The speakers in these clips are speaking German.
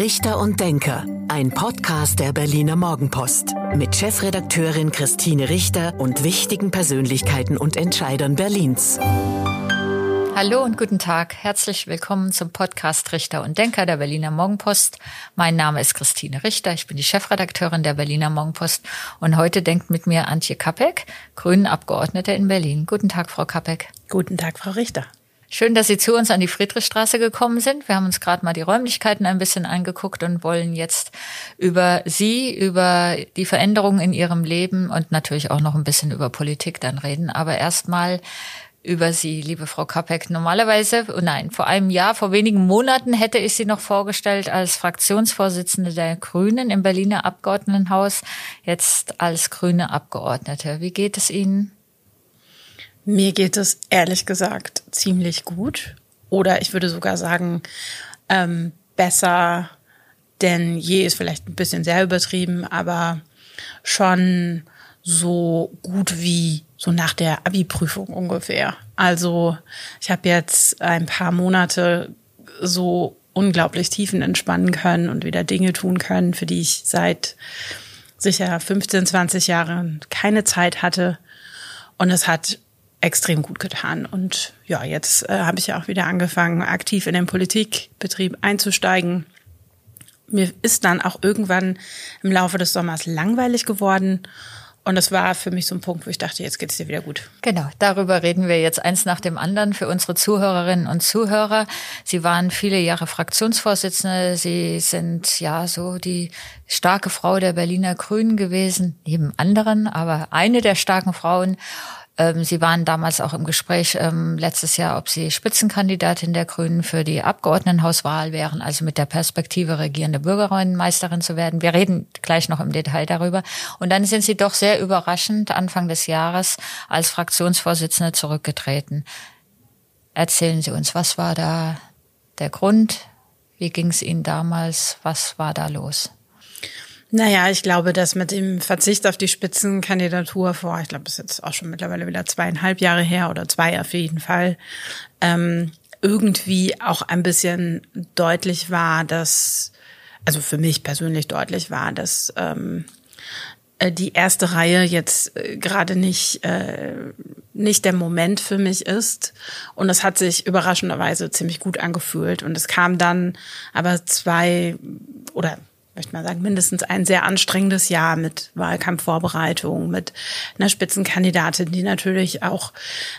Richter und Denker, ein Podcast der Berliner Morgenpost mit Chefredakteurin Christine Richter und wichtigen Persönlichkeiten und Entscheidern Berlins. Hallo und guten Tag. Herzlich willkommen zum Podcast Richter und Denker der Berliner Morgenpost. Mein Name ist Christine Richter. Ich bin die Chefredakteurin der Berliner Morgenpost. Und heute denkt mit mir Antje Kapek, Grünen Abgeordnete in Berlin. Guten Tag, Frau Kapek. Guten Tag, Frau Richter. Schön, dass Sie zu uns an die Friedrichstraße gekommen sind. Wir haben uns gerade mal die Räumlichkeiten ein bisschen angeguckt und wollen jetzt über Sie, über die Veränderungen in Ihrem Leben und natürlich auch noch ein bisschen über Politik dann reden. Aber erstmal über Sie, liebe Frau Kapek. Normalerweise, oh nein, vor einem Jahr, vor wenigen Monaten hätte ich Sie noch vorgestellt als Fraktionsvorsitzende der Grünen im Berliner Abgeordnetenhaus, jetzt als grüne Abgeordnete. Wie geht es Ihnen? Mir geht es ehrlich gesagt ziemlich gut. Oder ich würde sogar sagen, ähm, besser denn je ist vielleicht ein bisschen sehr übertrieben, aber schon so gut wie so nach der Abi-Prüfung ungefähr. Also ich habe jetzt ein paar Monate so unglaublich tiefen entspannen können und wieder Dinge tun können, für die ich seit sicher 15, 20 Jahren keine Zeit hatte. Und es hat extrem gut getan. Und ja, jetzt äh, habe ich ja auch wieder angefangen, aktiv in den Politikbetrieb einzusteigen. Mir ist dann auch irgendwann im Laufe des Sommers langweilig geworden. Und das war für mich so ein Punkt, wo ich dachte, jetzt geht's dir wieder gut. Genau, darüber reden wir jetzt eins nach dem anderen für unsere Zuhörerinnen und Zuhörer. Sie waren viele Jahre Fraktionsvorsitzende. Sie sind ja so die starke Frau der Berliner Grünen gewesen, neben anderen, aber eine der starken Frauen. Ähm, Sie waren damals auch im Gespräch ähm, letztes Jahr, ob Sie Spitzenkandidatin der Grünen für die Abgeordnetenhauswahl wären, also mit der Perspektive regierende Bürgermeisterin zu werden. Wir reden gleich noch im Detail darüber. Und dann sind Sie doch sehr überraschend Anfang des Jahres als Fraktionsvorsitzende zurückgetreten. Erzählen Sie uns, was war da der Grund? Wie ging es Ihnen damals? Was war da los? Naja, ich glaube, dass mit dem Verzicht auf die Spitzenkandidatur vor, ich glaube, das ist jetzt auch schon mittlerweile wieder zweieinhalb Jahre her oder zwei auf jeden Fall, ähm, irgendwie auch ein bisschen deutlich war, dass, also für mich persönlich deutlich war, dass ähm, äh, die erste Reihe jetzt äh, gerade nicht äh, nicht der Moment für mich ist. Und es hat sich überraschenderweise ziemlich gut angefühlt. Und es kam dann aber zwei oder möchte mal sagen, mindestens ein sehr anstrengendes Jahr mit Wahlkampfvorbereitung, mit einer Spitzenkandidatin, die natürlich auch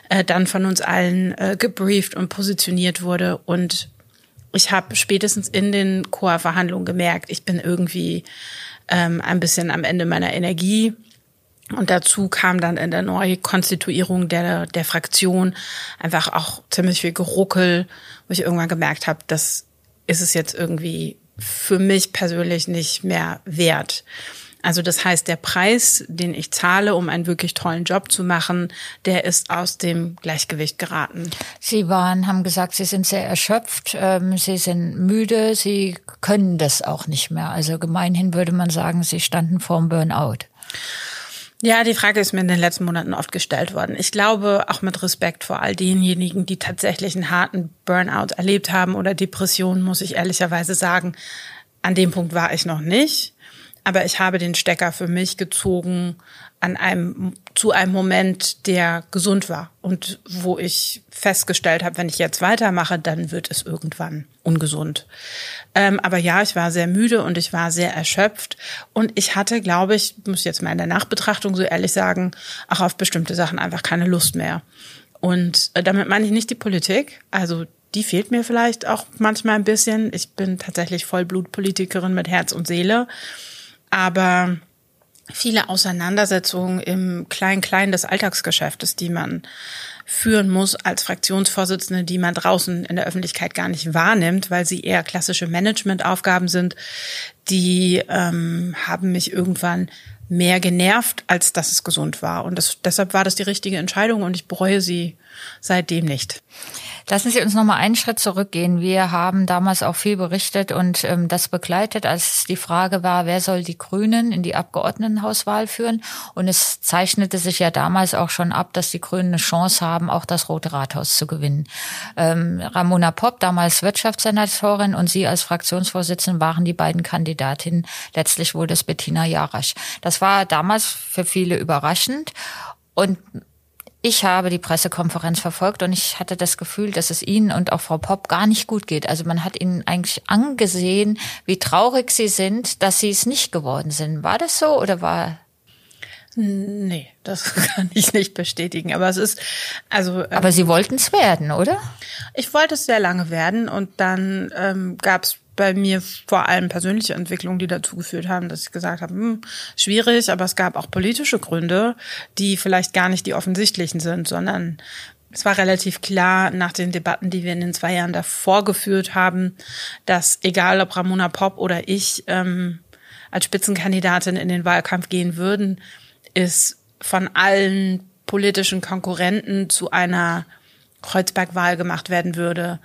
äh, dann von uns allen äh, gebrieft und positioniert wurde. Und ich habe spätestens in den Chorverhandlungen gemerkt, ich bin irgendwie ähm, ein bisschen am Ende meiner Energie. Und dazu kam dann in der Neukonstituierung der, der Fraktion einfach auch ziemlich viel Geruckel, wo ich irgendwann gemerkt habe, das ist es jetzt irgendwie für mich persönlich nicht mehr wert. Also das heißt, der Preis, den ich zahle, um einen wirklich tollen Job zu machen, der ist aus dem Gleichgewicht geraten. Sie waren, haben gesagt, Sie sind sehr erschöpft, ähm, Sie sind müde, Sie können das auch nicht mehr. Also gemeinhin würde man sagen, Sie standen vorm Burnout. Ja, die Frage ist mir in den letzten Monaten oft gestellt worden. Ich glaube, auch mit Respekt vor all denjenigen, die tatsächlich einen harten Burnout erlebt haben oder Depressionen, muss ich ehrlicherweise sagen, an dem Punkt war ich noch nicht. Aber ich habe den Stecker für mich gezogen an einem, zu einem Moment, der gesund war und wo ich festgestellt habe, wenn ich jetzt weitermache, dann wird es irgendwann ungesund. Ähm, aber ja, ich war sehr müde und ich war sehr erschöpft und ich hatte, glaube ich, muss jetzt mal in der Nachbetrachtung so ehrlich sagen, auch auf bestimmte Sachen einfach keine Lust mehr. Und äh, damit meine ich nicht die Politik, also die fehlt mir vielleicht auch manchmal ein bisschen. Ich bin tatsächlich Vollblutpolitikerin mit Herz und Seele aber viele Auseinandersetzungen im Klein-Klein des Alltagsgeschäftes, die man führen muss als Fraktionsvorsitzende, die man draußen in der Öffentlichkeit gar nicht wahrnimmt, weil sie eher klassische Managementaufgaben sind, die ähm, haben mich irgendwann mehr genervt, als dass es gesund war. Und das, deshalb war das die richtige Entscheidung und ich bereue sie seitdem nicht. Lassen Sie uns noch mal einen Schritt zurückgehen. Wir haben damals auch viel berichtet und ähm, das begleitet, als die Frage war, wer soll die Grünen in die Abgeordnetenhauswahl führen. Und es zeichnete sich ja damals auch schon ab, dass die Grünen eine Chance haben, auch das Rote Rathaus zu gewinnen. Ähm, Ramona Popp, damals Wirtschaftssenatorin, und Sie als Fraktionsvorsitzende waren die beiden Kandidatinnen. Letztlich wurde es Bettina Jarasch. Das war damals für viele überraschend. Und ich habe die Pressekonferenz verfolgt und ich hatte das Gefühl, dass es Ihnen und auch Frau Popp gar nicht gut geht. Also man hat Ihnen eigentlich angesehen, wie traurig Sie sind, dass Sie es nicht geworden sind. War das so oder war Nee, das kann ich nicht bestätigen. Aber es ist, also. Aber ähm, Sie wollten es werden, oder? Ich wollte es sehr lange werden und dann ähm, gab es bei mir vor allem persönliche Entwicklungen, die dazu geführt haben, dass ich gesagt habe, hm, schwierig, aber es gab auch politische Gründe, die vielleicht gar nicht die offensichtlichen sind, sondern es war relativ klar nach den Debatten, die wir in den zwei Jahren davor geführt haben, dass egal ob Ramona Popp oder ich ähm, als Spitzenkandidatin in den Wahlkampf gehen würden, ist von allen politischen Konkurrenten zu einer Kreuzberg-Wahl gemacht werden würde,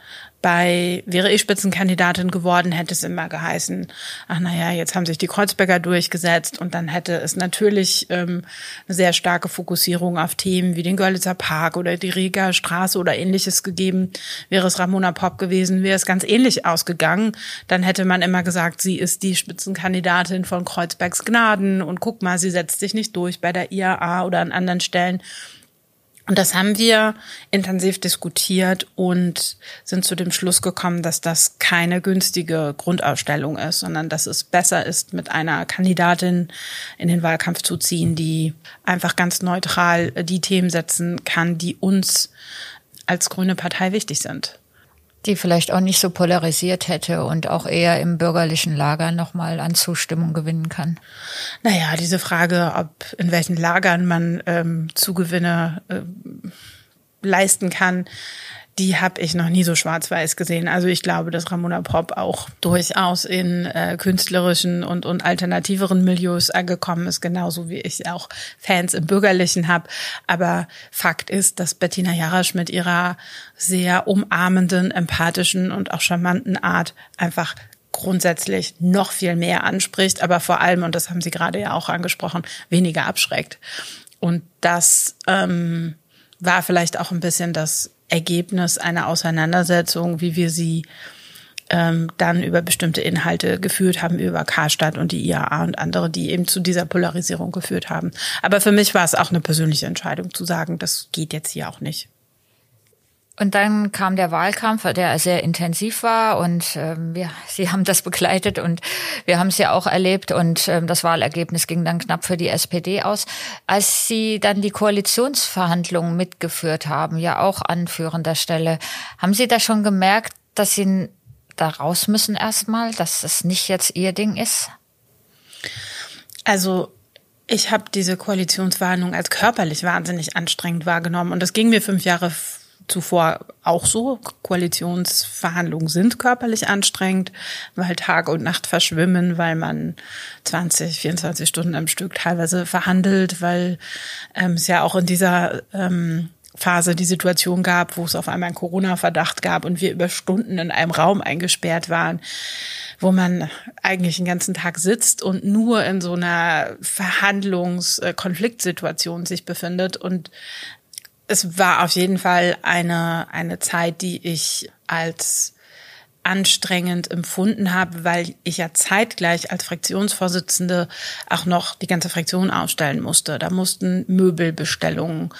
bei, wäre ich Spitzenkandidatin geworden, hätte es immer geheißen, ach naja, jetzt haben sich die Kreuzberger durchgesetzt und dann hätte es natürlich ähm, eine sehr starke Fokussierung auf Themen wie den Görlitzer Park oder die Rieger Straße oder ähnliches gegeben. Wäre es Ramona Popp gewesen, wäre es ganz ähnlich ausgegangen. Dann hätte man immer gesagt, sie ist die Spitzenkandidatin von Kreuzbergs Gnaden und guck mal, sie setzt sich nicht durch bei der IAA oder an anderen Stellen. Und das haben wir intensiv diskutiert und sind zu dem Schluss gekommen, dass das keine günstige Grundausstellung ist, sondern dass es besser ist, mit einer Kandidatin in den Wahlkampf zu ziehen, die einfach ganz neutral die Themen setzen kann, die uns als grüne Partei wichtig sind die vielleicht auch nicht so polarisiert hätte und auch eher im bürgerlichen Lager nochmal an Zustimmung gewinnen kann? Naja, diese Frage, ob in welchen Lagern man ähm, Zugewinne äh, leisten kann, die habe ich noch nie so schwarz-weiß gesehen. Also ich glaube, dass Ramona Pop auch durchaus in äh, künstlerischen und, und alternativeren Milieus angekommen ist, genauso wie ich auch Fans im Bürgerlichen habe. Aber Fakt ist, dass Bettina Jarasch mit ihrer sehr umarmenden, empathischen und auch charmanten Art einfach grundsätzlich noch viel mehr anspricht, aber vor allem, und das haben Sie gerade ja auch angesprochen, weniger abschreckt. Und das ähm, war vielleicht auch ein bisschen das Ergebnis einer Auseinandersetzung, wie wir sie ähm, dann über bestimmte Inhalte geführt haben, über Karstadt und die IAA und andere, die eben zu dieser Polarisierung geführt haben. Aber für mich war es auch eine persönliche Entscheidung zu sagen, das geht jetzt hier auch nicht. Und dann kam der Wahlkampf, der sehr intensiv war und ähm, wir, Sie haben das begleitet und wir haben es ja auch erlebt und ähm, das Wahlergebnis ging dann knapp für die SPD aus. Als Sie dann die Koalitionsverhandlungen mitgeführt haben, ja auch an führender Stelle, haben Sie da schon gemerkt, dass Sie da raus müssen erstmal, dass es nicht jetzt Ihr Ding ist? Also ich habe diese Koalitionsverhandlungen als körperlich wahnsinnig anstrengend wahrgenommen und das ging mir fünf Jahre zuvor auch so. Koalitionsverhandlungen sind körperlich anstrengend, weil Tag und Nacht verschwimmen, weil man 20, 24 Stunden am Stück teilweise verhandelt, weil ähm, es ja auch in dieser ähm, Phase die Situation gab, wo es auf einmal einen Corona-Verdacht gab und wir über Stunden in einem Raum eingesperrt waren, wo man eigentlich den ganzen Tag sitzt und nur in so einer Verhandlungs-Konfliktsituation sich befindet und es war auf jeden Fall eine, eine Zeit, die ich als anstrengend empfunden habe, weil ich ja zeitgleich als Fraktionsvorsitzende auch noch die ganze Fraktion aufstellen musste. Da mussten Möbelbestellungen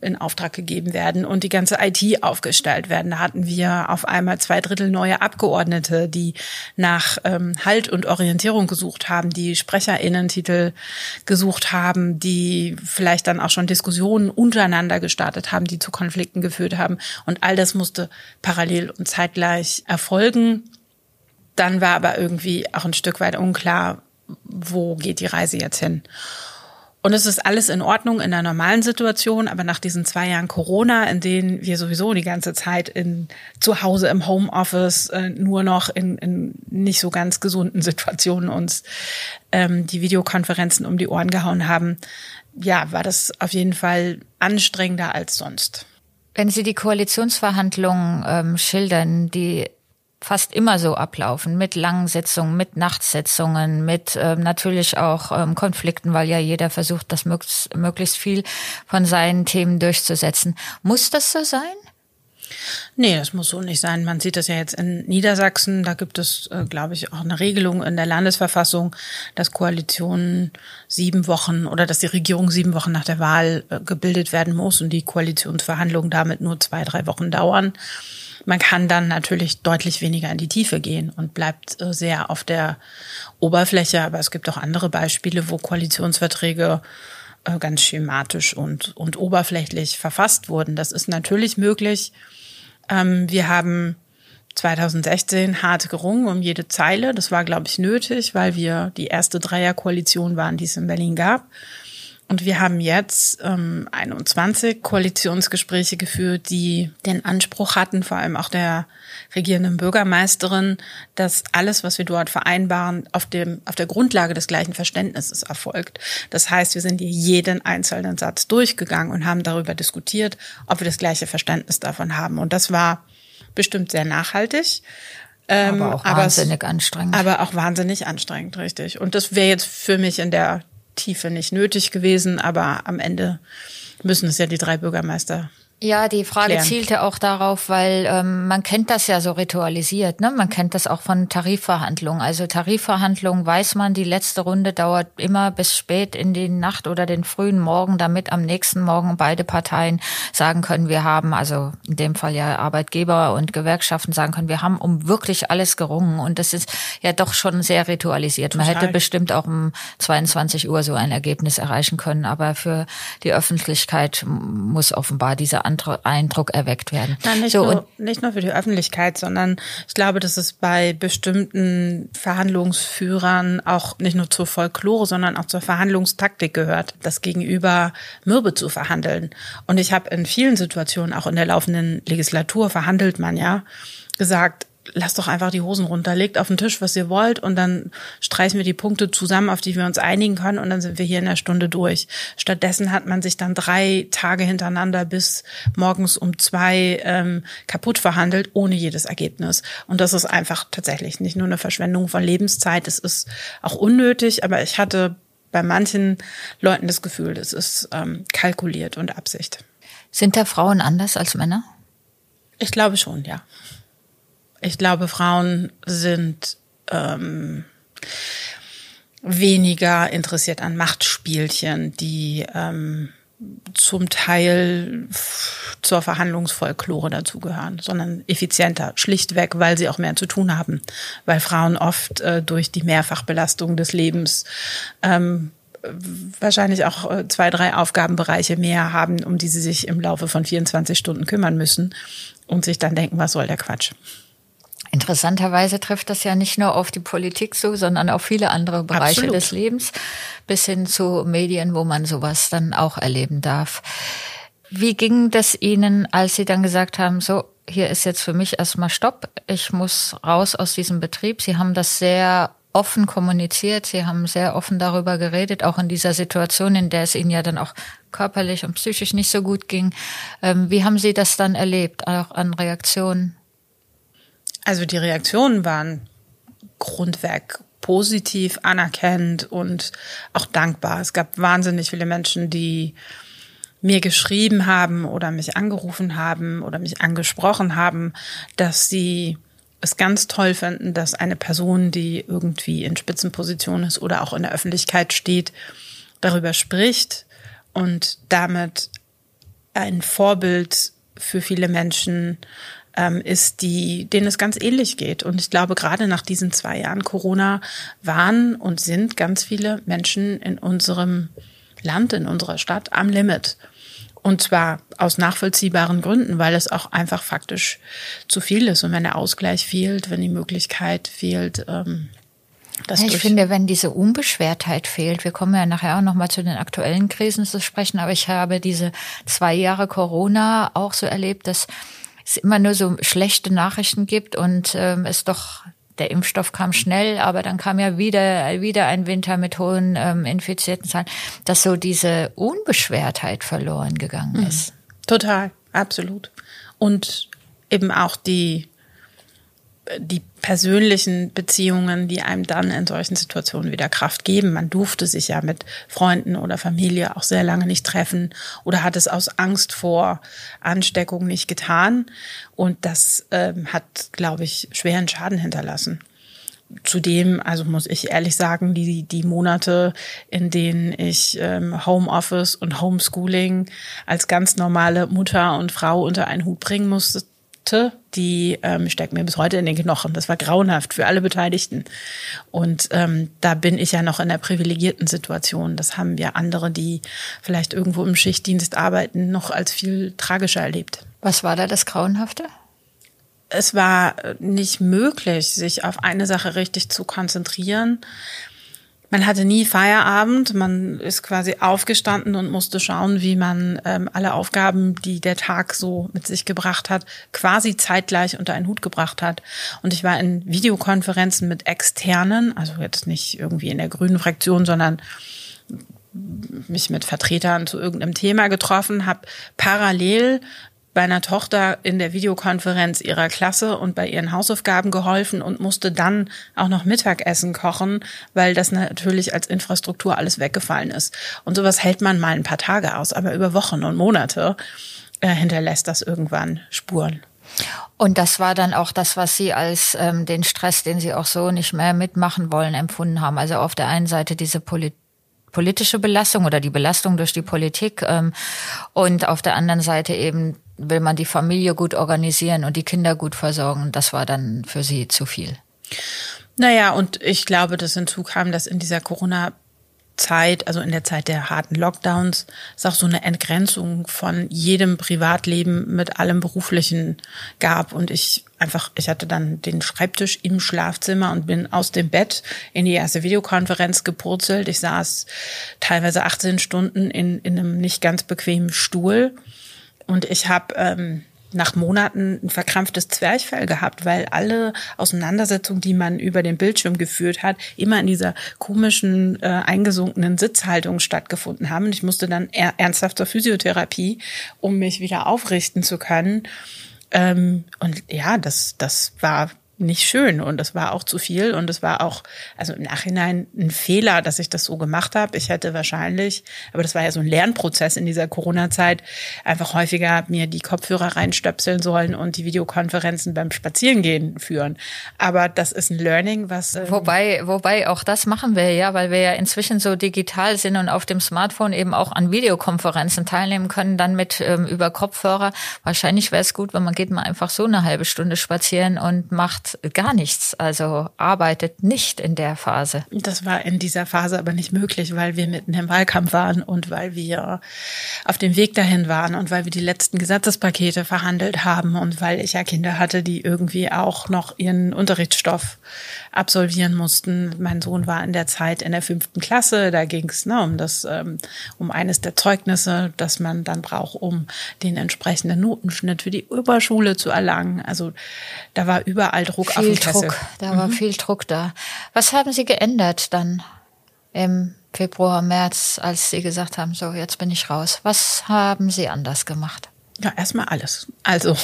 in Auftrag gegeben werden und die ganze IT aufgestellt werden. Da hatten wir auf einmal zwei Drittel neue Abgeordnete, die nach ähm, Halt und Orientierung gesucht haben, die Sprecherinnentitel gesucht haben, die vielleicht dann auch schon Diskussionen untereinander gestartet haben, die zu Konflikten geführt haben. Und all das musste parallel und zeitgleich erfolgen. Dann war aber irgendwie auch ein Stück weit unklar, wo geht die Reise jetzt hin. Und es ist alles in Ordnung in der normalen Situation, aber nach diesen zwei Jahren Corona, in denen wir sowieso die ganze Zeit in zu Hause im Homeoffice äh, nur noch in, in nicht so ganz gesunden Situationen uns ähm, die Videokonferenzen um die Ohren gehauen haben, ja, war das auf jeden Fall anstrengender als sonst. Wenn Sie die Koalitionsverhandlungen ähm, schildern, die fast immer so ablaufen, mit langen Sitzungen, mit Nachtsitzungen, mit ähm, natürlich auch ähm, Konflikten, weil ja jeder versucht, das möglichst, möglichst viel von seinen Themen durchzusetzen. Muss das so sein? Nee, das muss so nicht sein. Man sieht das ja jetzt in Niedersachsen. Da gibt es, äh, glaube ich, auch eine Regelung in der Landesverfassung, dass Koalitionen sieben Wochen oder dass die Regierung sieben Wochen nach der Wahl äh, gebildet werden muss und die Koalitionsverhandlungen damit nur zwei, drei Wochen dauern. Man kann dann natürlich deutlich weniger in die Tiefe gehen und bleibt äh, sehr auf der Oberfläche. Aber es gibt auch andere Beispiele, wo Koalitionsverträge äh, ganz schematisch und, und oberflächlich verfasst wurden. Das ist natürlich möglich. Ähm, wir haben 2016 hart gerungen um jede Zeile. Das war, glaube ich, nötig, weil wir die erste Dreierkoalition waren, die es in Berlin gab. Und wir haben jetzt ähm, 21 Koalitionsgespräche geführt, die den Anspruch hatten, vor allem auch der regierenden Bürgermeisterin, dass alles, was wir dort vereinbaren, auf dem auf der Grundlage des gleichen Verständnisses erfolgt. Das heißt, wir sind hier jeden einzelnen Satz durchgegangen und haben darüber diskutiert, ob wir das gleiche Verständnis davon haben. Und das war bestimmt sehr nachhaltig. Ähm, aber auch wahnsinnig aber, anstrengend. Aber auch wahnsinnig anstrengend, richtig. Und das wäre jetzt für mich in der Tiefe nicht nötig gewesen, aber am Ende müssen es ja die drei Bürgermeister ja, die Frage klären. zielte auch darauf, weil ähm, man kennt das ja so ritualisiert, ne? Man kennt das auch von Tarifverhandlungen. Also Tarifverhandlungen weiß man, die letzte Runde dauert immer bis spät in die Nacht oder den frühen Morgen, damit am nächsten Morgen beide Parteien sagen können, wir haben, also in dem Fall ja Arbeitgeber und Gewerkschaften sagen können, wir haben um wirklich alles gerungen. Und das ist ja doch schon sehr ritualisiert. Total. Man hätte bestimmt auch um 22 Uhr so ein Ergebnis erreichen können. Aber für die Öffentlichkeit muss offenbar diese Eindruck erweckt werden. Nein, nicht, so, nur, nicht nur für die Öffentlichkeit, sondern ich glaube, dass es bei bestimmten Verhandlungsführern auch nicht nur zur Folklore, sondern auch zur Verhandlungstaktik gehört, das Gegenüber mürbe zu verhandeln. Und ich habe in vielen Situationen, auch in der laufenden Legislatur, verhandelt man ja, gesagt, lasst doch einfach die Hosen runter, legt auf den Tisch, was ihr wollt und dann streichen wir die Punkte zusammen, auf die wir uns einigen können und dann sind wir hier in der Stunde durch. Stattdessen hat man sich dann drei Tage hintereinander bis morgens um zwei ähm, kaputt verhandelt, ohne jedes Ergebnis. Und das ist einfach tatsächlich nicht nur eine Verschwendung von Lebenszeit, es ist auch unnötig, aber ich hatte bei manchen Leuten das Gefühl, das ist ähm, kalkuliert und Absicht. Sind da Frauen anders als Männer? Ich glaube schon, ja. Ich glaube, Frauen sind ähm, weniger interessiert an Machtspielchen, die ähm, zum Teil zur Verhandlungsfolklore dazugehören, sondern effizienter, schlichtweg, weil sie auch mehr zu tun haben, weil Frauen oft äh, durch die Mehrfachbelastung des Lebens ähm, wahrscheinlich auch äh, zwei, drei Aufgabenbereiche mehr haben, um die sie sich im Laufe von 24 Stunden kümmern müssen und sich dann denken, was soll der Quatsch. Interessanterweise trifft das ja nicht nur auf die Politik zu, sondern auf viele andere Bereiche Absolut. des Lebens, bis hin zu Medien, wo man sowas dann auch erleben darf. Wie ging das Ihnen, als Sie dann gesagt haben, so, hier ist jetzt für mich erstmal Stopp, ich muss raus aus diesem Betrieb. Sie haben das sehr offen kommuniziert, Sie haben sehr offen darüber geredet, auch in dieser Situation, in der es Ihnen ja dann auch körperlich und psychisch nicht so gut ging. Ähm, wie haben Sie das dann erlebt, auch an Reaktionen? Also die Reaktionen waren grundweg positiv, anerkennend und auch dankbar. Es gab wahnsinnig viele Menschen, die mir geschrieben haben oder mich angerufen haben oder mich angesprochen haben, dass sie es ganz toll finden, dass eine Person, die irgendwie in Spitzenposition ist oder auch in der Öffentlichkeit steht, darüber spricht und damit ein Vorbild für viele Menschen ähm, ist, die, denen es ganz ähnlich geht. Und ich glaube, gerade nach diesen zwei Jahren Corona waren und sind ganz viele Menschen in unserem Land, in unserer Stadt am Limit. Und zwar aus nachvollziehbaren Gründen, weil es auch einfach faktisch zu viel ist. Und wenn der Ausgleich fehlt, wenn die Möglichkeit fehlt, ähm, das ich finde, wenn diese Unbeschwertheit fehlt, wir kommen ja nachher auch nochmal zu den aktuellen Krisen zu sprechen, aber ich habe diese zwei Jahre Corona auch so erlebt, dass es immer nur so schlechte Nachrichten gibt und ähm, es doch der Impfstoff kam schnell, aber dann kam ja wieder wieder ein Winter mit hohen ähm, infizierten Zahlen, dass so diese Unbeschwertheit verloren gegangen mhm. ist. Total. absolut. Und eben auch die, die persönlichen Beziehungen, die einem dann in solchen Situationen wieder Kraft geben. Man durfte sich ja mit Freunden oder Familie auch sehr lange nicht treffen oder hat es aus Angst vor Ansteckung nicht getan. Und das ähm, hat, glaube ich, schweren Schaden hinterlassen. Zudem, also muss ich ehrlich sagen, die, die Monate, in denen ich ähm, Homeoffice und Homeschooling als ganz normale Mutter und Frau unter einen Hut bringen musste, die ähm, steckt mir bis heute in den Knochen. Das war grauenhaft für alle Beteiligten. Und ähm, da bin ich ja noch in der privilegierten Situation. Das haben wir andere, die vielleicht irgendwo im Schichtdienst arbeiten, noch als viel tragischer erlebt. Was war da das Grauenhafte? Es war nicht möglich, sich auf eine Sache richtig zu konzentrieren. Man hatte nie Feierabend, man ist quasi aufgestanden und musste schauen, wie man ähm, alle Aufgaben, die der Tag so mit sich gebracht hat, quasi zeitgleich unter einen Hut gebracht hat. Und ich war in Videokonferenzen mit Externen, also jetzt nicht irgendwie in der grünen Fraktion, sondern mich mit Vertretern zu irgendeinem Thema getroffen, habe parallel bei einer Tochter in der Videokonferenz ihrer Klasse und bei ihren Hausaufgaben geholfen und musste dann auch noch Mittagessen kochen, weil das natürlich als Infrastruktur alles weggefallen ist. Und sowas hält man mal ein paar Tage aus, aber über Wochen und Monate äh, hinterlässt das irgendwann Spuren. Und das war dann auch das, was Sie als ähm, den Stress, den Sie auch so nicht mehr mitmachen wollen, empfunden haben. Also auf der einen Seite diese Politik politische Belastung oder die Belastung durch die Politik ähm, und auf der anderen Seite eben will man die Familie gut organisieren und die Kinder gut versorgen. Das war dann für sie zu viel. Naja, und ich glaube, dass hinzu kam, dass in dieser Corona Zeit, also in der Zeit der harten Lockdowns, es auch so eine Entgrenzung von jedem Privatleben mit allem Beruflichen gab. Und ich einfach, ich hatte dann den Schreibtisch im Schlafzimmer und bin aus dem Bett in die erste Videokonferenz gepurzelt. Ich saß teilweise 18 Stunden in, in einem nicht ganz bequemen Stuhl und ich habe ähm, nach Monaten ein verkrampftes Zwerchfell gehabt, weil alle Auseinandersetzungen, die man über den Bildschirm geführt hat, immer in dieser komischen, äh, eingesunkenen Sitzhaltung stattgefunden haben. Und ich musste dann er ernsthaft zur Physiotherapie, um mich wieder aufrichten zu können. Ähm, und ja, das, das war nicht schön und es war auch zu viel und es war auch, also im Nachhinein ein Fehler, dass ich das so gemacht habe. Ich hätte wahrscheinlich, aber das war ja so ein Lernprozess in dieser Corona-Zeit, einfach häufiger mir die Kopfhörer reinstöpseln sollen und die Videokonferenzen beim Spazierengehen führen. Aber das ist ein Learning, was. Ähm wobei, wobei auch das machen wir ja, weil wir ja inzwischen so digital sind und auf dem Smartphone eben auch an Videokonferenzen teilnehmen können, dann mit ähm, über Kopfhörer. Wahrscheinlich wäre es gut, wenn man geht mal einfach so eine halbe Stunde spazieren und macht gar nichts, also arbeitet nicht in der Phase. Das war in dieser Phase aber nicht möglich, weil wir mitten im Wahlkampf waren und weil wir auf dem Weg dahin waren und weil wir die letzten Gesetzespakete verhandelt haben und weil ich ja Kinder hatte, die irgendwie auch noch ihren Unterrichtsstoff absolvieren mussten. Mein Sohn war in der Zeit in der fünften Klasse, da ging es ne, um das, ähm, um eines der Zeugnisse, das man dann braucht, um den entsprechenden Notenschnitt für die Oberschule zu erlangen. Also da war überall Druck viel Druck, da war mhm. viel Druck da. Was haben Sie geändert dann im Februar, März, als Sie gesagt haben, so jetzt bin ich raus? Was haben Sie anders gemacht? Ja, erstmal alles. Also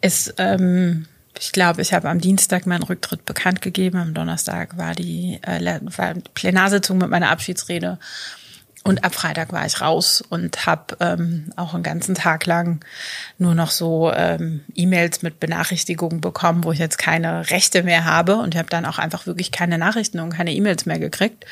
es, ähm, ich glaube, ich habe am Dienstag meinen Rücktritt bekannt gegeben. Am Donnerstag war die, äh, war die Plenarsitzung mit meiner Abschiedsrede. Und ab Freitag war ich raus und habe ähm, auch einen ganzen Tag lang nur noch so ähm, E-Mails mit Benachrichtigungen bekommen, wo ich jetzt keine Rechte mehr habe. Und ich habe dann auch einfach wirklich keine Nachrichten und keine E-Mails mehr gekriegt.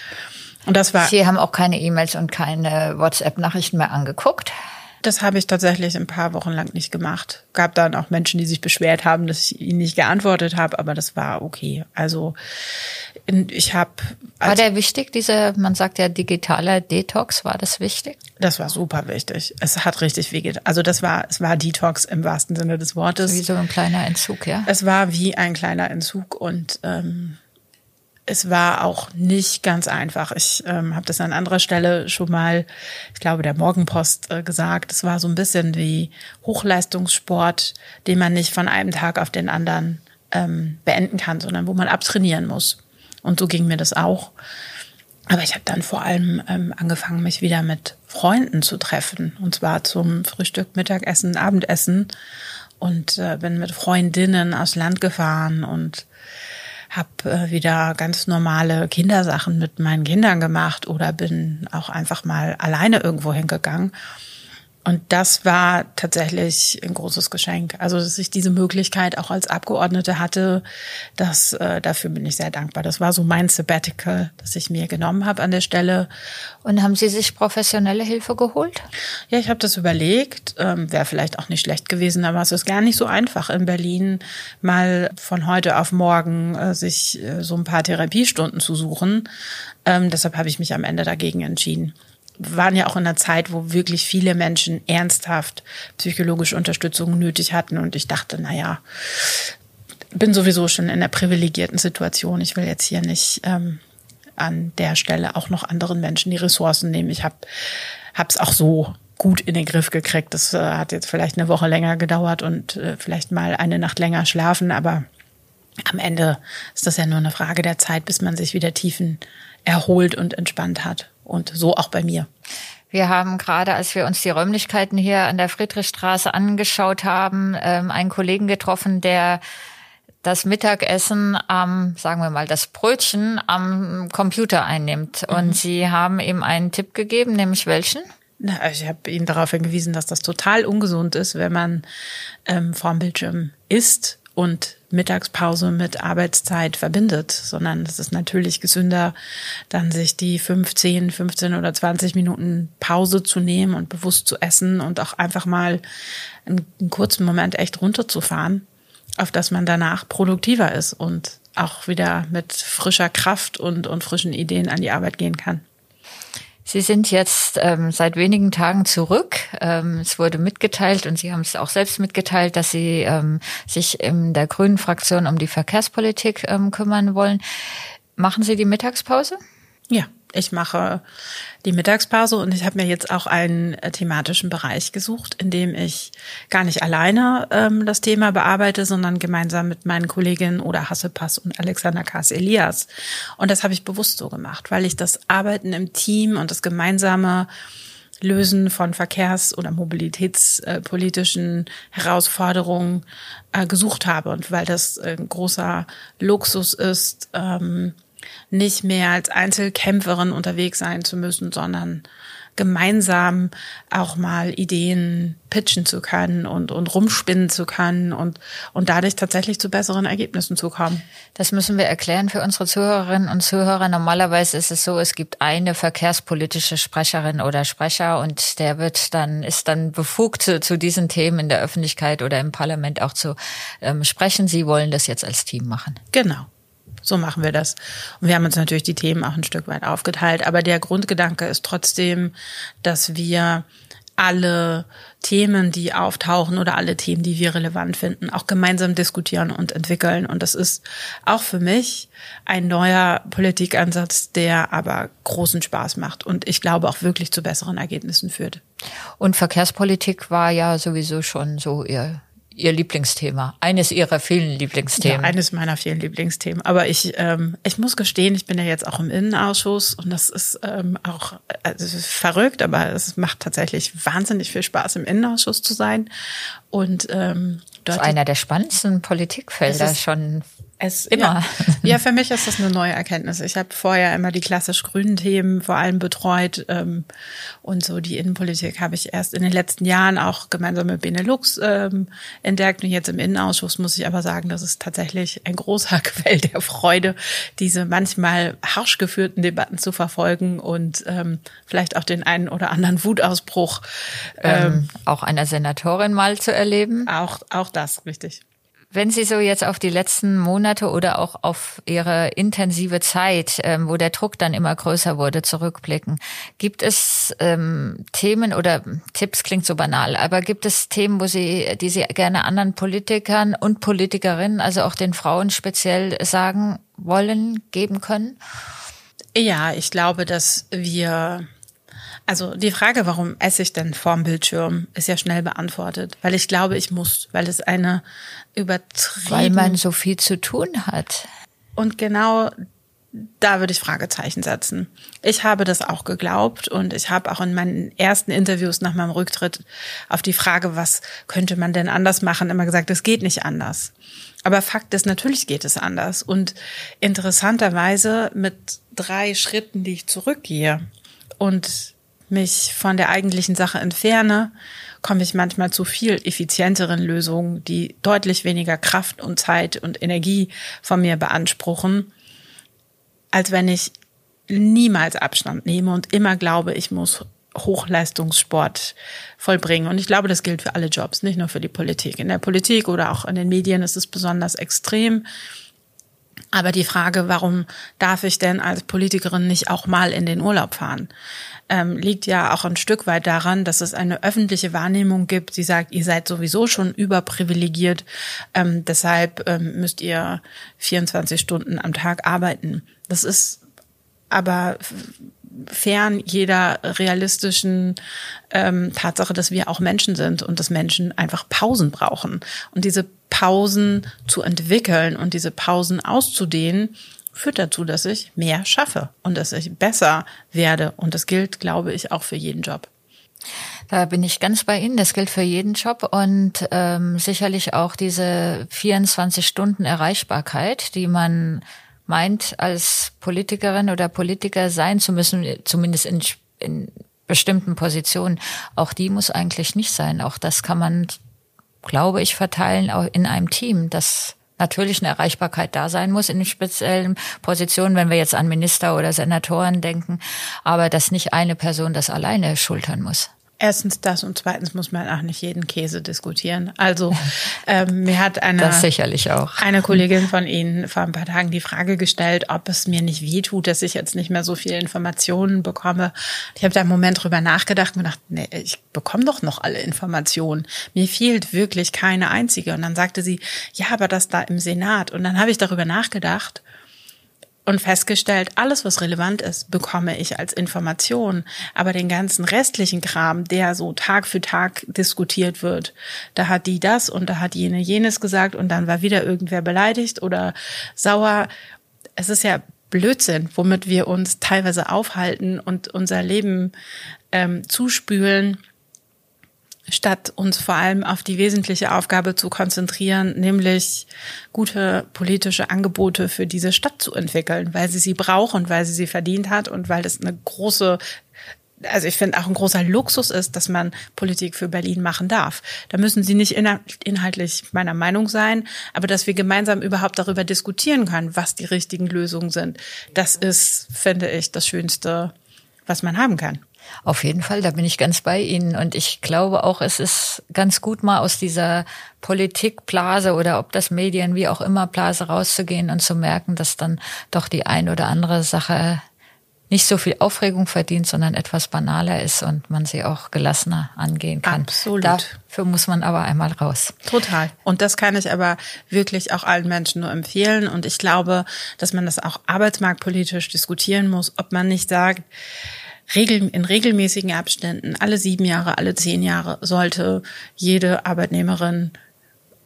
Und das war. Sie haben auch keine E-Mails und keine WhatsApp-Nachrichten mehr angeguckt? Das habe ich tatsächlich ein paar Wochen lang nicht gemacht. Gab dann auch Menschen, die sich beschwert haben, dass ich ihnen nicht geantwortet habe, aber das war okay. Also ich habe. War der wichtig, dieser, man sagt ja digitaler Detox, war das wichtig? Das war super wichtig. Es hat richtig wehgetan. Also das war, es war Detox im wahrsten Sinne des Wortes. Wie so ein kleiner Entzug, ja? Es war wie ein kleiner Entzug und ähm, es war auch nicht ganz einfach. Ich ähm, habe das an anderer Stelle schon mal, ich glaube, der Morgenpost äh, gesagt. Es war so ein bisschen wie Hochleistungssport, den man nicht von einem Tag auf den anderen ähm, beenden kann, sondern wo man abtrainieren muss. Und so ging mir das auch. Aber ich habe dann vor allem ähm, angefangen, mich wieder mit Freunden zu treffen. Und zwar zum Frühstück, Mittagessen, Abendessen. Und äh, bin mit Freundinnen aus Land gefahren und habe äh, wieder ganz normale Kindersachen mit meinen Kindern gemacht oder bin auch einfach mal alleine irgendwo hingegangen. Und das war tatsächlich ein großes Geschenk. Also, dass ich diese Möglichkeit auch als Abgeordnete hatte, das, äh, dafür bin ich sehr dankbar. Das war so mein Sabbatical, das ich mir genommen habe an der Stelle. Und haben Sie sich professionelle Hilfe geholt? Ja, ich habe das überlegt. Ähm, Wäre vielleicht auch nicht schlecht gewesen, aber es ist gar nicht so einfach in Berlin mal von heute auf morgen äh, sich äh, so ein paar Therapiestunden zu suchen. Ähm, deshalb habe ich mich am Ende dagegen entschieden waren ja auch in einer Zeit, wo wirklich viele Menschen ernsthaft psychologische Unterstützung nötig hatten. Und ich dachte, naja, bin sowieso schon in einer privilegierten Situation. Ich will jetzt hier nicht ähm, an der Stelle auch noch anderen Menschen die Ressourcen nehmen. Ich habe es auch so gut in den Griff gekriegt. Das äh, hat jetzt vielleicht eine Woche länger gedauert und äh, vielleicht mal eine Nacht länger schlafen, aber am Ende ist das ja nur eine Frage der Zeit, bis man sich wieder tiefen erholt und entspannt hat. Und so auch bei mir. Wir haben gerade, als wir uns die Räumlichkeiten hier an der Friedrichstraße angeschaut haben, ähm, einen Kollegen getroffen, der das Mittagessen am, sagen wir mal, das Brötchen am Computer einnimmt. Mhm. Und Sie haben ihm einen Tipp gegeben, nämlich welchen? Na, ich habe ihn darauf hingewiesen, dass das total ungesund ist, wenn man ähm, vorm Bildschirm isst und Mittagspause mit Arbeitszeit verbindet, sondern es ist natürlich gesünder, dann sich die 15, 15 oder 20 Minuten Pause zu nehmen und bewusst zu essen und auch einfach mal einen, einen kurzen Moment echt runterzufahren, auf dass man danach produktiver ist und auch wieder mit frischer Kraft und, und frischen Ideen an die Arbeit gehen kann. Sie sind jetzt ähm, seit wenigen Tagen zurück. Ähm, es wurde mitgeteilt und Sie haben es auch selbst mitgeteilt, dass Sie ähm, sich in der Grünen Fraktion um die Verkehrspolitik ähm, kümmern wollen. Machen Sie die Mittagspause? Ja, ich mache die Mittagspause und ich habe mir jetzt auch einen äh, thematischen Bereich gesucht, in dem ich gar nicht alleine ähm, das Thema bearbeite, sondern gemeinsam mit meinen Kolleginnen Oda Hassepass und Alexander Kass Elias. Und das habe ich bewusst so gemacht, weil ich das Arbeiten im Team und das gemeinsame Lösen von Verkehrs- oder mobilitätspolitischen Herausforderungen äh, gesucht habe und weil das ein großer Luxus ist, ähm, nicht mehr als Einzelkämpferin unterwegs sein zu müssen, sondern gemeinsam auch mal Ideen pitchen zu können und, und rumspinnen zu können und, und dadurch tatsächlich zu besseren Ergebnissen zu kommen. Das müssen wir erklären für unsere Zuhörerinnen und Zuhörer. Normalerweise ist es so, es gibt eine verkehrspolitische Sprecherin oder Sprecher und der wird dann, ist dann befugt zu, zu diesen Themen in der Öffentlichkeit oder im Parlament auch zu ähm, sprechen. Sie wollen das jetzt als Team machen. Genau. So machen wir das. Und wir haben uns natürlich die Themen auch ein Stück weit aufgeteilt. Aber der Grundgedanke ist trotzdem, dass wir alle Themen, die auftauchen oder alle Themen, die wir relevant finden, auch gemeinsam diskutieren und entwickeln. Und das ist auch für mich ein neuer Politikansatz, der aber großen Spaß macht und ich glaube auch wirklich zu besseren Ergebnissen führt. Und Verkehrspolitik war ja sowieso schon so ihr Ihr Lieblingsthema, eines Ihrer vielen Lieblingsthemen. Ja, eines meiner vielen Lieblingsthemen. Aber ich, ähm, ich muss gestehen, ich bin ja jetzt auch im Innenausschuss und das ist ähm, auch also ist verrückt, aber es macht tatsächlich wahnsinnig viel Spaß, im Innenausschuss zu sein. Und ähm, das ist einer der spannendsten Politikfelder schon es, immer. Ja, ja, für mich ist das eine neue Erkenntnis. Ich habe vorher immer die klassisch grünen Themen vor allem betreut ähm, und so die Innenpolitik habe ich erst in den letzten Jahren auch gemeinsam mit Benelux ähm, entdeckt und jetzt im Innenausschuss muss ich aber sagen, das ist tatsächlich ein großer Quell der Freude, diese manchmal harsch geführten Debatten zu verfolgen und ähm, vielleicht auch den einen oder anderen Wutausbruch ähm, ähm auch einer Senatorin mal zu erleben. Auch auch das richtig. Wenn Sie so jetzt auf die letzten Monate oder auch auf Ihre intensive Zeit, ähm, wo der Druck dann immer größer wurde, zurückblicken, gibt es ähm, Themen oder Tipps klingt so banal, aber gibt es Themen, wo Sie, die Sie gerne anderen Politikern und Politikerinnen, also auch den Frauen speziell sagen wollen, geben können? Ja, ich glaube, dass wir also die Frage, warum esse ich denn vorm Bildschirm, ist ja schnell beantwortet, weil ich glaube, ich muss, weil es eine übertrieben weil man so viel zu tun hat. Und genau da würde ich Fragezeichen setzen. Ich habe das auch geglaubt und ich habe auch in meinen ersten Interviews nach meinem Rücktritt auf die Frage, was könnte man denn anders machen, immer gesagt, es geht nicht anders. Aber Fakt ist, natürlich geht es anders. Und interessanterweise mit drei Schritten, die ich zurückgehe und mich von der eigentlichen Sache entferne, komme ich manchmal zu viel effizienteren Lösungen, die deutlich weniger Kraft und Zeit und Energie von mir beanspruchen als wenn ich niemals Abstand nehme und immer glaube, ich muss Hochleistungssport vollbringen. Und ich glaube, das gilt für alle Jobs, nicht nur für die Politik. In der Politik oder auch in den Medien ist es besonders extrem. Aber die Frage, warum darf ich denn als Politikerin nicht auch mal in den Urlaub fahren, ähm, liegt ja auch ein Stück weit daran, dass es eine öffentliche Wahrnehmung gibt, die sagt, ihr seid sowieso schon überprivilegiert, ähm, deshalb ähm, müsst ihr 24 Stunden am Tag arbeiten. Das ist aber fern jeder realistischen ähm, Tatsache, dass wir auch Menschen sind und dass Menschen einfach Pausen brauchen. Und diese Pausen zu entwickeln und diese Pausen auszudehnen, führt dazu, dass ich mehr schaffe und dass ich besser werde. Und das gilt, glaube ich, auch für jeden Job. Da bin ich ganz bei Ihnen. Das gilt für jeden Job und ähm, sicherlich auch diese 24 Stunden Erreichbarkeit, die man meint, als Politikerin oder Politiker sein zu müssen, zumindest in, in bestimmten Positionen, auch die muss eigentlich nicht sein. Auch das kann man, glaube ich, verteilen auch in einem Team, dass natürlich eine Erreichbarkeit da sein muss in speziellen Positionen, wenn wir jetzt an Minister oder Senatoren denken, aber dass nicht eine Person das alleine schultern muss. Erstens das und zweitens muss man auch nicht jeden Käse diskutieren. Also ähm, mir hat eine, das sicherlich auch. eine Kollegin von Ihnen vor ein paar Tagen die Frage gestellt, ob es mir nicht wehtut, dass ich jetzt nicht mehr so viele Informationen bekomme. Ich habe da einen Moment drüber nachgedacht und gedacht, nee, ich bekomme doch noch alle Informationen. Mir fehlt wirklich keine einzige. Und dann sagte sie, ja, aber das da im Senat. Und dann habe ich darüber nachgedacht und festgestellt, alles, was relevant ist, bekomme ich als Information. Aber den ganzen restlichen Kram, der so Tag für Tag diskutiert wird, da hat die das und da hat jene jenes gesagt und dann war wieder irgendwer beleidigt oder sauer. Es ist ja Blödsinn, womit wir uns teilweise aufhalten und unser Leben ähm, zuspülen statt uns vor allem auf die wesentliche Aufgabe zu konzentrieren, nämlich gute politische Angebote für diese Stadt zu entwickeln, weil sie sie braucht und weil sie sie verdient hat und weil das eine große also ich finde auch ein großer Luxus ist, dass man Politik für Berlin machen darf. Da müssen sie nicht inhaltlich meiner Meinung sein, aber dass wir gemeinsam überhaupt darüber diskutieren können, was die richtigen Lösungen sind, das ist, finde ich, das Schönste, was man haben kann. Auf jeden Fall, da bin ich ganz bei Ihnen. Und ich glaube auch, es ist ganz gut, mal aus dieser Politikblase oder ob das Medien, wie auch immer, Blase rauszugehen und zu merken, dass dann doch die ein oder andere Sache nicht so viel Aufregung verdient, sondern etwas banaler ist und man sie auch gelassener angehen kann. Absolut. Dafür muss man aber einmal raus. Total. Und das kann ich aber wirklich auch allen Menschen nur empfehlen. Und ich glaube, dass man das auch arbeitsmarktpolitisch diskutieren muss, ob man nicht sagt, regel, in regelmäßigen Abständen, alle sieben Jahre, alle zehn Jahre, sollte jede Arbeitnehmerin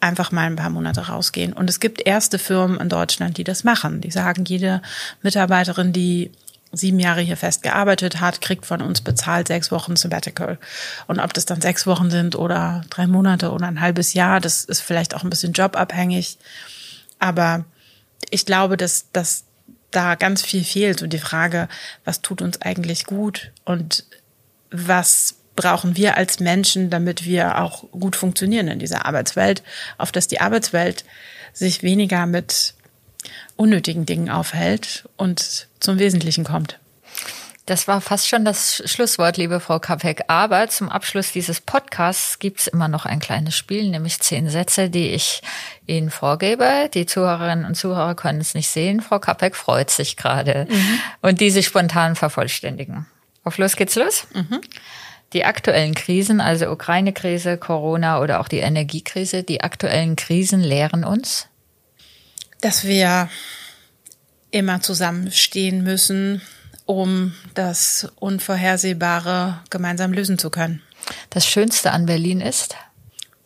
einfach mal ein paar Monate rausgehen. Und es gibt erste Firmen in Deutschland, die das machen. Die sagen, jede Mitarbeiterin, die sieben Jahre hier fest gearbeitet hat, kriegt von uns bezahlt sechs Wochen Sabbatical. Und ob das dann sechs Wochen sind oder drei Monate oder ein halbes Jahr, das ist vielleicht auch ein bisschen jobabhängig. Aber ich glaube, dass, dass da ganz viel fehlt und die Frage, was tut uns eigentlich gut und was brauchen wir als Menschen, damit wir auch gut funktionieren in dieser Arbeitswelt, auf dass die Arbeitswelt sich weniger mit unnötigen Dingen aufhält und zum Wesentlichen kommt. Das war fast schon das Schlusswort, liebe Frau Kapek. Aber zum Abschluss dieses Podcasts gibt's immer noch ein kleines Spiel, nämlich zehn Sätze, die ich Ihnen vorgebe. Die Zuhörerinnen und Zuhörer können es nicht sehen. Frau Kapek freut sich gerade. Mhm. Und diese spontan vervollständigen. Auf los geht's los. Mhm. Die aktuellen Krisen, also Ukraine-Krise, Corona oder auch die Energiekrise, die aktuellen Krisen lehren uns? Dass wir immer zusammenstehen müssen, um das Unvorhersehbare gemeinsam lösen zu können. Das Schönste an Berlin ist?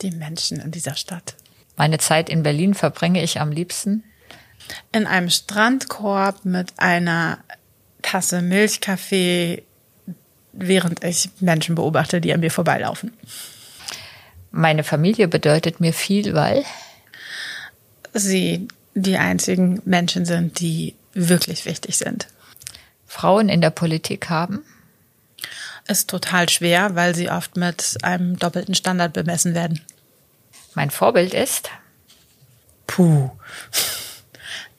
Die Menschen in dieser Stadt. Meine Zeit in Berlin verbringe ich am liebsten? In einem Strandkorb mit einer Tasse Milchkaffee, während ich Menschen beobachte, die an mir vorbeilaufen. Meine Familie bedeutet mir viel, weil sie die einzigen Menschen sind, die wirklich wichtig sind. Frauen in der Politik haben ist total schwer, weil sie oft mit einem doppelten Standard bemessen werden. Mein Vorbild ist? Puh.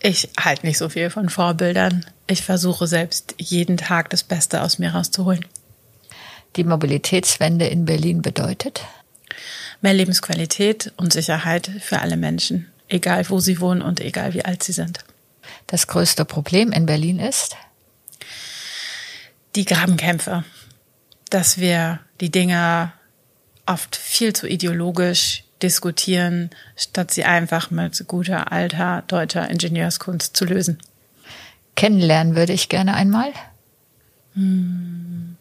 Ich halte nicht so viel von Vorbildern. Ich versuche selbst jeden Tag das Beste aus mir rauszuholen. Die Mobilitätswende in Berlin bedeutet? Mehr Lebensqualität und Sicherheit für alle Menschen, egal wo sie wohnen und egal wie alt sie sind. Das größte Problem in Berlin ist? Die Grabenkämpfe dass wir die Dinge oft viel zu ideologisch diskutieren, statt sie einfach mit guter alter deutscher Ingenieurskunst zu lösen. Kennenlernen würde ich gerne einmal. Hm.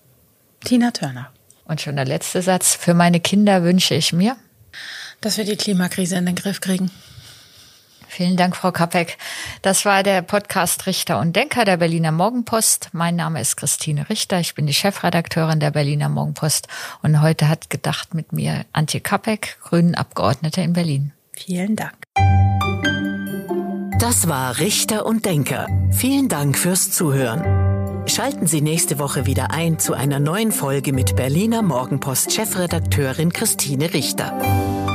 Tina Turner. Und schon der letzte Satz. Für meine Kinder wünsche ich mir, dass wir die Klimakrise in den Griff kriegen. Vielen Dank, Frau Kapek. Das war der Podcast Richter und Denker der Berliner Morgenpost. Mein Name ist Christine Richter. Ich bin die Chefredakteurin der Berliner Morgenpost. Und heute hat gedacht mit mir Antje Kapek, Grünen Abgeordnete in Berlin. Vielen Dank. Das war Richter und Denker. Vielen Dank fürs Zuhören. Schalten Sie nächste Woche wieder ein zu einer neuen Folge mit Berliner Morgenpost Chefredakteurin Christine Richter.